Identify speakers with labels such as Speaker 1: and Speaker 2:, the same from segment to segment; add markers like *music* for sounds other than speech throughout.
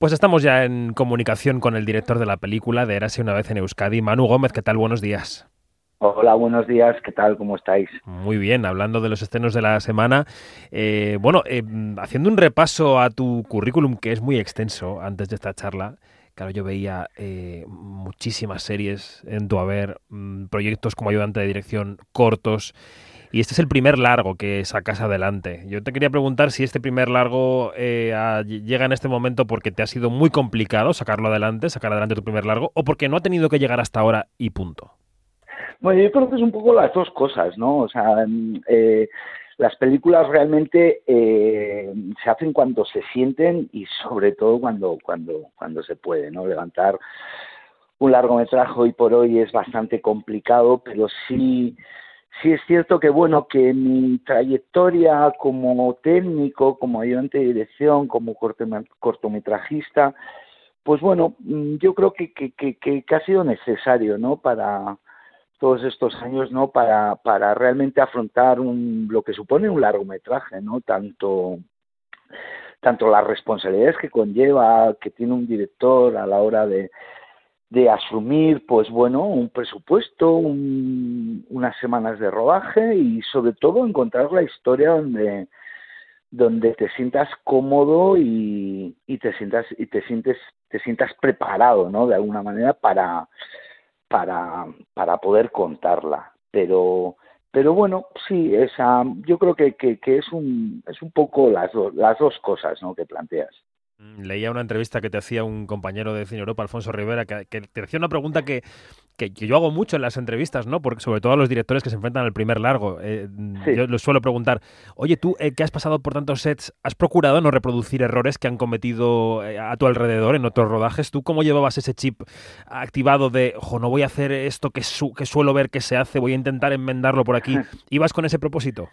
Speaker 1: Pues estamos ya en comunicación con el director de la película de Érase una vez en Euskadi, Manu Gómez. ¿Qué tal? Buenos días.
Speaker 2: Hola, buenos días. ¿Qué tal? ¿Cómo estáis?
Speaker 1: Muy bien, hablando de los estrenos de la semana. Eh, bueno, eh, haciendo un repaso a tu currículum, que es muy extenso antes de esta charla, claro, yo veía eh, muchísimas series en tu haber, mm, proyectos como ayudante de dirección cortos. Y este es el primer largo que sacas adelante. Yo te quería preguntar si este primer largo eh, llega en este momento porque te ha sido muy complicado sacarlo adelante, sacar adelante tu primer largo, o porque no ha tenido que llegar hasta ahora y punto.
Speaker 2: Bueno, yo creo que es un poco las dos cosas, ¿no? O sea, eh, las películas realmente eh, se hacen cuando se sienten y sobre todo cuando, cuando, cuando se puede, ¿no? Levantar un largometraje hoy por hoy es bastante complicado, pero sí sí es cierto que bueno que mi trayectoria como técnico como ayudante de dirección como cortometrajista pues bueno mm, yo creo que, que, que, que ha sido necesario no para todos estos años no para para realmente afrontar un lo que supone un largometraje no tanto tanto las responsabilidades que conlleva que tiene un director a la hora de de asumir, pues bueno, un presupuesto, unas semanas de rodaje y sobre todo encontrar la historia donde donde te sientas cómodo y, y te sientas y te sientes te sientas preparado, ¿no? De alguna manera para para para poder contarla, pero pero bueno, sí, esa, yo creo que, que, que es un es un poco las, las dos cosas, ¿no? Que planteas.
Speaker 1: Mm, leía una entrevista que te hacía un compañero de Cine Europa, Alfonso Rivera, que, te hacía una pregunta que, que, yo hago mucho en las entrevistas, ¿no? Porque sobre todo a los directores que se enfrentan al primer largo. Eh, yo les suelo preguntar, oye, tú eh, que has pasado por tantos sets, ¿has procurado no reproducir errores que han cometido eh, a tu alrededor en otros rodajes? ¿Tú cómo llevabas ese chip activado de, ojo, no voy a hacer esto que, que suelo ver que se hace, voy a intentar enmendarlo por aquí? *laughs* ¿Ibas con ese propósito?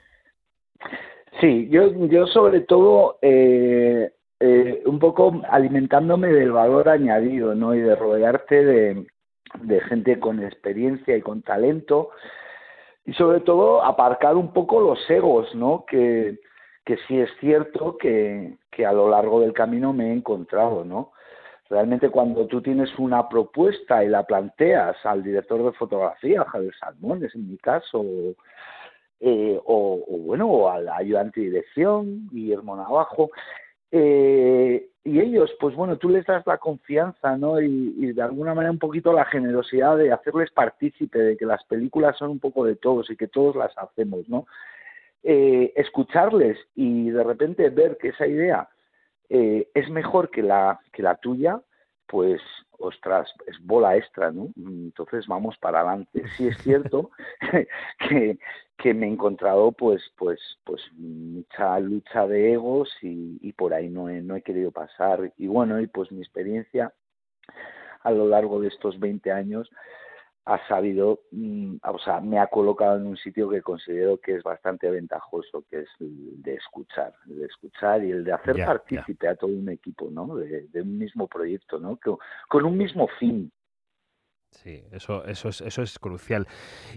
Speaker 2: Sí, yo, yo sobre todo eh, eh, un poco alimentándome del valor añadido, ¿no? Y de rodearte de, gente con experiencia y con talento y sobre todo aparcar un poco los egos, ¿no? Que, que sí es cierto que, que a lo largo del camino me he encontrado, ¿no? Realmente cuando tú tienes una propuesta y la planteas al director de fotografía, Javier Salmones en mi caso, eh, o, o, bueno, o al ayudante de dirección, Guillermo Navajo, eh, y ellos, pues bueno, tú les das la confianza, ¿no? Y, de alguna manera un poquito la generosidad de hacerles partícipe de que las películas son un poco de todos y que todos las hacemos, ¿no? Eh, escucharles y de repente ver que esa idea eh, es mejor que la, que la tuya, pues, ostras, es bola extra, ¿no? Entonces vamos para adelante. Sí es cierto *laughs* *laughs* que, que me he encontrado, pues, pues, pues, mucha lucha de egos y, y por ahí no he, no he querido pasar. Y bueno, y pues mi experiencia a lo largo de estos 20 años ha sabido, mm, o sea, me ha colocado en un sitio que considero que es bastante ventajoso, que es el de escuchar, el de escuchar y el de hacer partícipe a todo un equipo, ¿no? De, un mismo proyecto, ¿no? con un mismo fin.
Speaker 1: Sí, eso, eso, es, eso es crucial.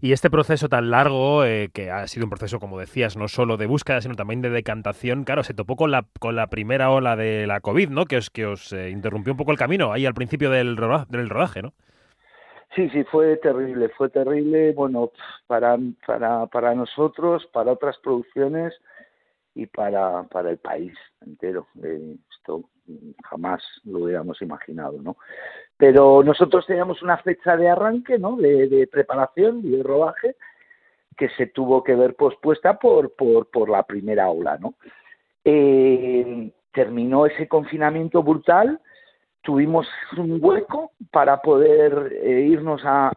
Speaker 1: Y este proceso tan largo, eh, que ha sido un proceso, como decías, no solo de búsqueda, sino también de decantación, claro, se topó con la, con la primera ola de la COVID, ¿no? Que os, que os eh, interrumpió un poco el camino ahí al principio del, rodaje, ¿no?
Speaker 2: Sí, sí, fue terrible, fue terrible, bueno, para, para, para nosotros, para otras producciones y para, para el país entero. Eh, esto jamás lo hubiéramos imaginado, ¿no? Pero nosotros teníamos una fecha de arranque, ¿no? De, preparación y de rodaje que se tuvo que ver pospuesta por, la primera ola, ¿no? Eh, terminó ese confinamiento brutal tuvimos un hueco para poder eh, irnos a,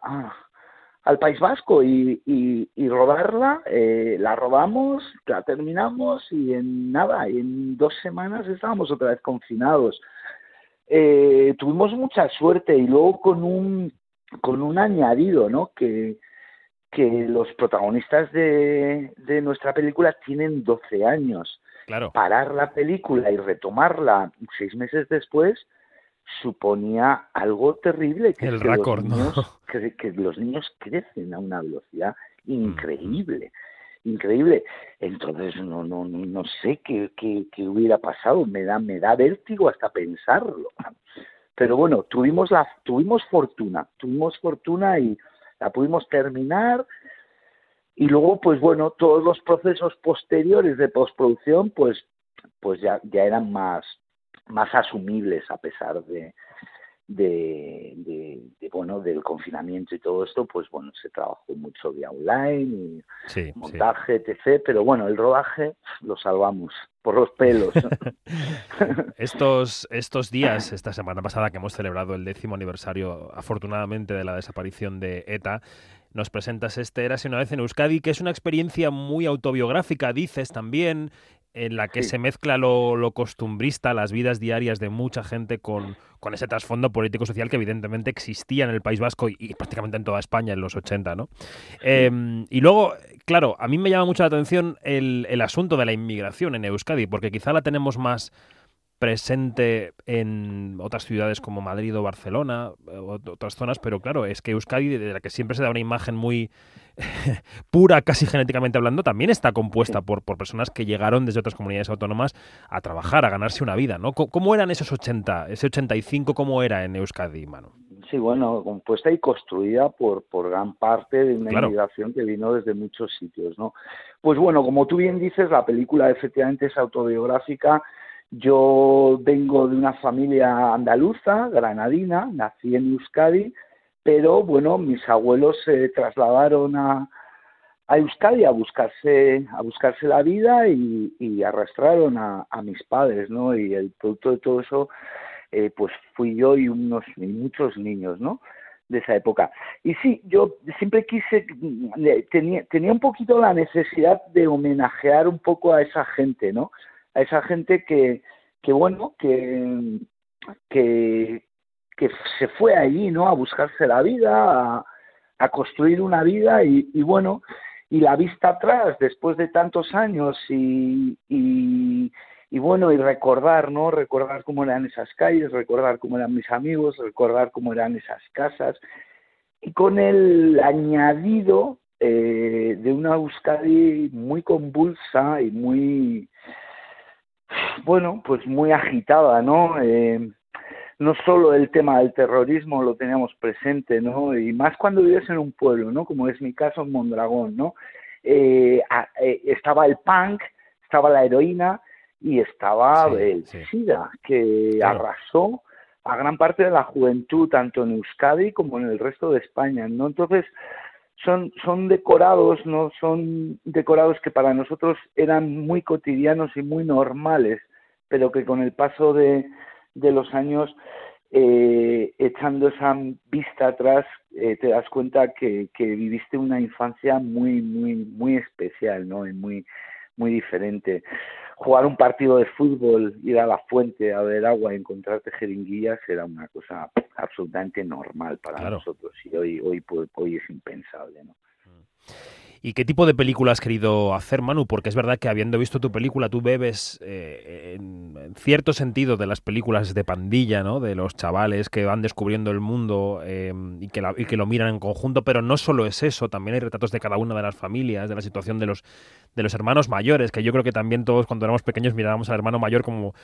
Speaker 2: al País Vasco y, y, rodarla. Eh, la robamos, la terminamos y en nada, en dos semanas estábamos otra vez confinados. Eh, tuvimos mucha suerte y luego con un, con un añadido, ¿no? Que, que los protagonistas de, de nuestra película tienen 12 años.
Speaker 1: Claro.
Speaker 2: Parar la película y retomarla seis meses después suponía algo terrible.
Speaker 1: Que el récord,
Speaker 2: ¿no? Que, los niños crecen a una velocidad increíble. Increíble. Entonces no no no sé qué, qué, qué, hubiera pasado, me da me da vértigo hasta pensarlo. Pero bueno, tuvimos la tuvimos fortuna, tuvimos fortuna y la pudimos terminar y luego pues bueno, todos los procesos posteriores de postproducción pues pues ya ya eran más más asumibles a pesar de de, bueno del confinamiento y todo esto pues bueno se trabajó mucho vía online y montaje etc. Pero bueno el rodaje lo salvamos por los pelos. *laughs*
Speaker 1: Estos estos días esta semana pasada que hemos celebrado el décimo aniversario afortunadamente de la desaparición de ETA nos presentas este Érase una vez en Euskadi, que es una experiencia muy autobiográfica, dices también, en la que se mezcla lo, costumbrista, las vidas diarias de mucha gente con, con ese trasfondo político-social que evidentemente existía en el País Vasco y, prácticamente en toda España en los 80, ¿no? Em, y luego, claro, a mí me llama mucho la atención el, el asunto de la inmigración en Euskadi, porque quizá la tenemos más presente en otras ciudades como Madrid o Barcelona, o otras zonas, pero claro, es que Euskadi, de la que siempre se da una imagen muy *laughs* pura, casi genéticamente hablando, también está compuesta por, por personas que llegaron desde otras comunidades autónomas a trabajar, a ganarse una vida, ¿no? ¿Cómo eran esos 80, ese 85, cómo era en Euskadi, mano?
Speaker 2: Sí, bueno, compuesta y construida por, por gran parte de una inmigración que vino desde muchos sitios, ¿no? Pues bueno, como tú bien dices, la película efectivamente es autobiográfica, yo vengo de una familia andaluza, granadina, nací en Euskadi, pero bueno, mis abuelos se trasladaron a, a Euskadi a buscarse, a buscarse la vida y, arrastraron a, mis padres, ¿no? Y el producto de todo eso, eh, pues fui yo y unos y muchos niños, ¿no? de esa época. Y sí, yo siempre quise, tenía, tenía un poquito la necesidad de homenajear un poco a esa gente, ¿no? A esa gente que, que bueno, que, que, se fue allí, ¿no? A buscarse la vida, a, a construir una vida y, y, bueno, y la vista atrás después de tantos años y, y, y, bueno, y recordar, ¿no? Recordar cómo eran esas calles, recordar cómo eran mis amigos, recordar cómo eran esas casas y con el añadido eh, de una Euskadi muy convulsa y muy bueno, pues muy agitada, ¿no? Eh, no solo el tema del terrorismo lo teníamos presente, ¿no? Y más cuando vives en un pueblo, ¿no? Como es mi caso en Mondragón, ¿no? Eh, eh, estaba el punk, estaba la heroína y estaba el SIDA, que arrasó a gran parte de la juventud, tanto en Euskadi como en el resto de España, ¿no? Entonces, son, son decorados, ¿no? Son decorados que para nosotros eran muy cotidianos y muy normales, pero que con el paso de, de los años, eh, echando esa vista atrás, eh, te das cuenta que, viviste una infancia muy, muy, muy especial, ¿no? Y muy, muy diferente jugar un partido de fútbol, ir a la fuente a ver agua y encontrarte jeringuillas era una cosa absolutamente normal para nosotros y hoy, hoy, hoy es impensable. ¿no?
Speaker 1: ¿Y qué tipo de película has querido hacer, Manu? Porque es verdad que habiendo visto tu película, tú bebes eh, en, cierto sentido de las películas de pandilla, ¿no? De los chavales que van descubriendo el mundo em, y, que y que lo miran en conjunto, pero no solo es eso, también hay retratos de cada una de las familias, de la situación de los, de los hermanos mayores, que yo creo que también todos cuando éramos pequeños mirábamos al hermano mayor como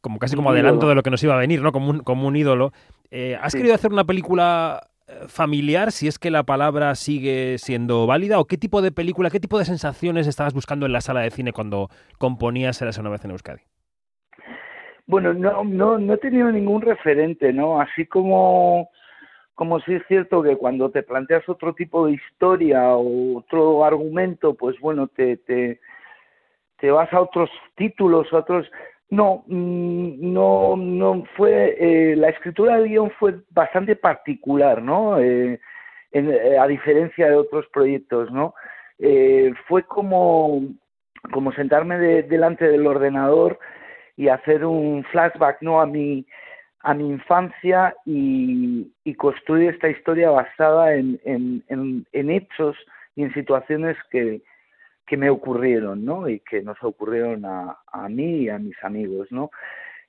Speaker 1: como casi como adelanto de lo que nos iba a venir, ¿no? Como un, como un ídolo. Eh, ¿Has querido hacer una película familiar, si es que la palabra sigue siendo válida, o qué tipo de película, qué tipo de sensaciones estabas buscando en la sala de cine cuando componías Eras una vez en Euskadi?
Speaker 2: Bueno, no, no, no he tenido ningún referente, ¿no? Así como, como sí es cierto que cuando te planteas otro tipo de historia o otro argumento, pues bueno, te, te, te vas a otros títulos, a otros no, mm, no, no fue. Eh, la escritura del guion fue bastante particular, ¿no? Eh, eh, a diferencia de otros proyectos, ¿no? fue como, como sentarme delante del ordenador y hacer un flashback, ¿no? A mi, a mi infancia y, y construir esta historia basada en, en, en hechos y en situaciones que, que me ocurrieron, ¿no? Y que nos ocurrieron a, a mí y a mis amigos, ¿no?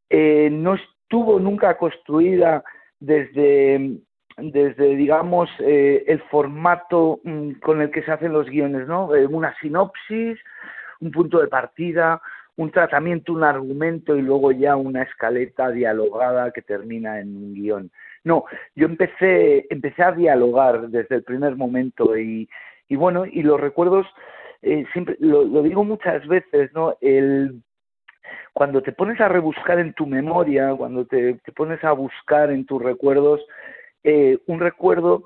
Speaker 2: Eh, no estuvo nunca construida desde, desde digamos eh, el formato mm, con el que se hacen los guiones, ¿no? Eh, una sinopsis, un punto de partida, un tratamiento, un argumento y luego ya una escaleta dialogada que termina en un guion. No, yo empecé, empecé a dialogar desde el primer momento y, y bueno, y los recuerdos, eh, siempre, lo, lo, digo muchas veces, ¿no? El, cuando te pones a rebuscar en tu memoria, cuando te, te pones a buscar en tus recuerdos, eh, un recuerdo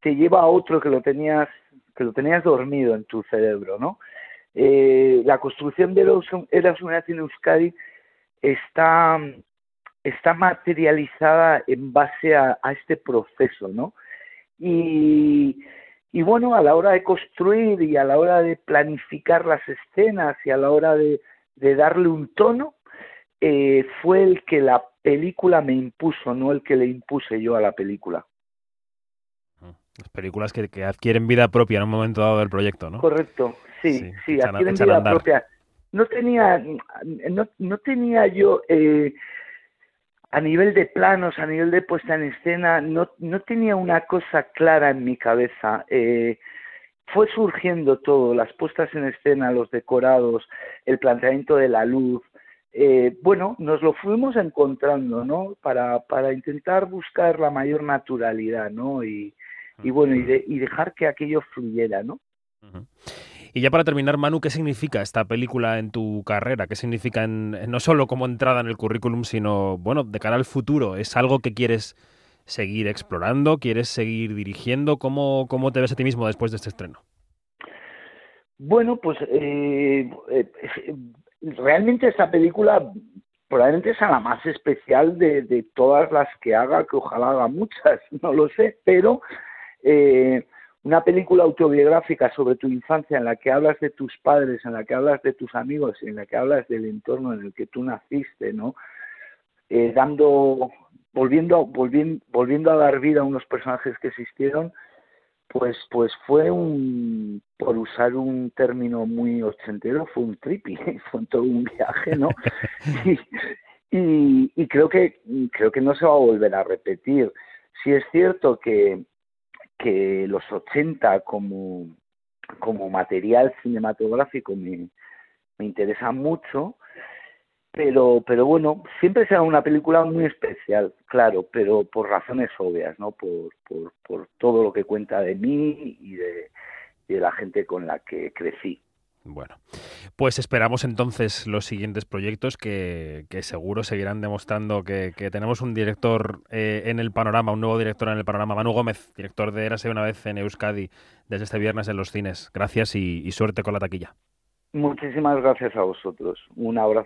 Speaker 2: te lleva a otro que lo tenías, que lo tenías dormido en tu cerebro, ¿no? Eh, la construcción de los Eras en Euskadi está, está materializada en base a, este proceso, ¿no? Y, y, bueno, a la hora de construir y a la hora de planificar las escenas y a la hora de, de darle un tono, eh, fue el que la película me impuso, no el que le impuse yo a la película.
Speaker 1: Las películas que, que adquieren vida propia en un momento dado del proyecto, ¿no?
Speaker 2: Correcto, sí, sí, adquieren vida propia. No tenía, no, no tenía yo, eh, a nivel de planos, a nivel de puesta en escena, no, no tenía una cosa clara en mi cabeza. Eh, fue surgiendo todo, las puestas en escena, los decorados, el planteamiento de la luz. Eh, bueno, nos lo fuimos encontrando, ¿no? Para, para intentar buscar la mayor naturalidad, ¿no? Y, y bueno, y, de, y dejar que aquello fluyera, ¿no?
Speaker 1: Y ya para terminar, Manu, ¿qué significa esta película en tu carrera? ¿Qué significa en, no solo como entrada en el currículum, sino, bueno, de cara al futuro? ¿Es algo que quieres seguir explorando? ¿Quieres seguir dirigiendo? ¿Cómo, cómo te ves a ti mismo después de este estreno?
Speaker 2: Bueno, pues eh, eh, realmente esta película probablemente es la más especial de, de, todas las que haga, que ojalá haga muchas, *laughs* no lo sé, pero eh, una película autobiográfica sobre tu infancia en la que hablas de tus padres, en la que hablas de tus amigos, en la que hablas del entorno en el que tú naciste, ¿no? Eh, dando, volviendo, volviendo, volviendo a dar vida a unos personajes que existieron, pues, pues fue un, por usar un término muy ochentero, fue un trippy, *laughs* fue todo un viaje, ¿no? *laughs* y, y, y creo que creo que no se va a volver a repetir. Sí es cierto que que los 80 como, como material cinematográfico me, me interesa mucho, pero, pero bueno, siempre será una película muy especial, claro, pero por razones obvias, ¿no? Por, por, por todo lo que cuenta de mí y de, de la gente con la que crecí.
Speaker 1: Bueno, pues esperamos entonces los siguientes proyectos que, seguro seguirán demostrando que, tenemos un director eh, en el panorama, un nuevo director en el panorama, Manu Gómez, director de Érase una vez en Euskadi, desde este viernes en los cines. Gracias y suerte con la taquilla.
Speaker 2: Muchísimas gracias a vosotros. Un abrazo.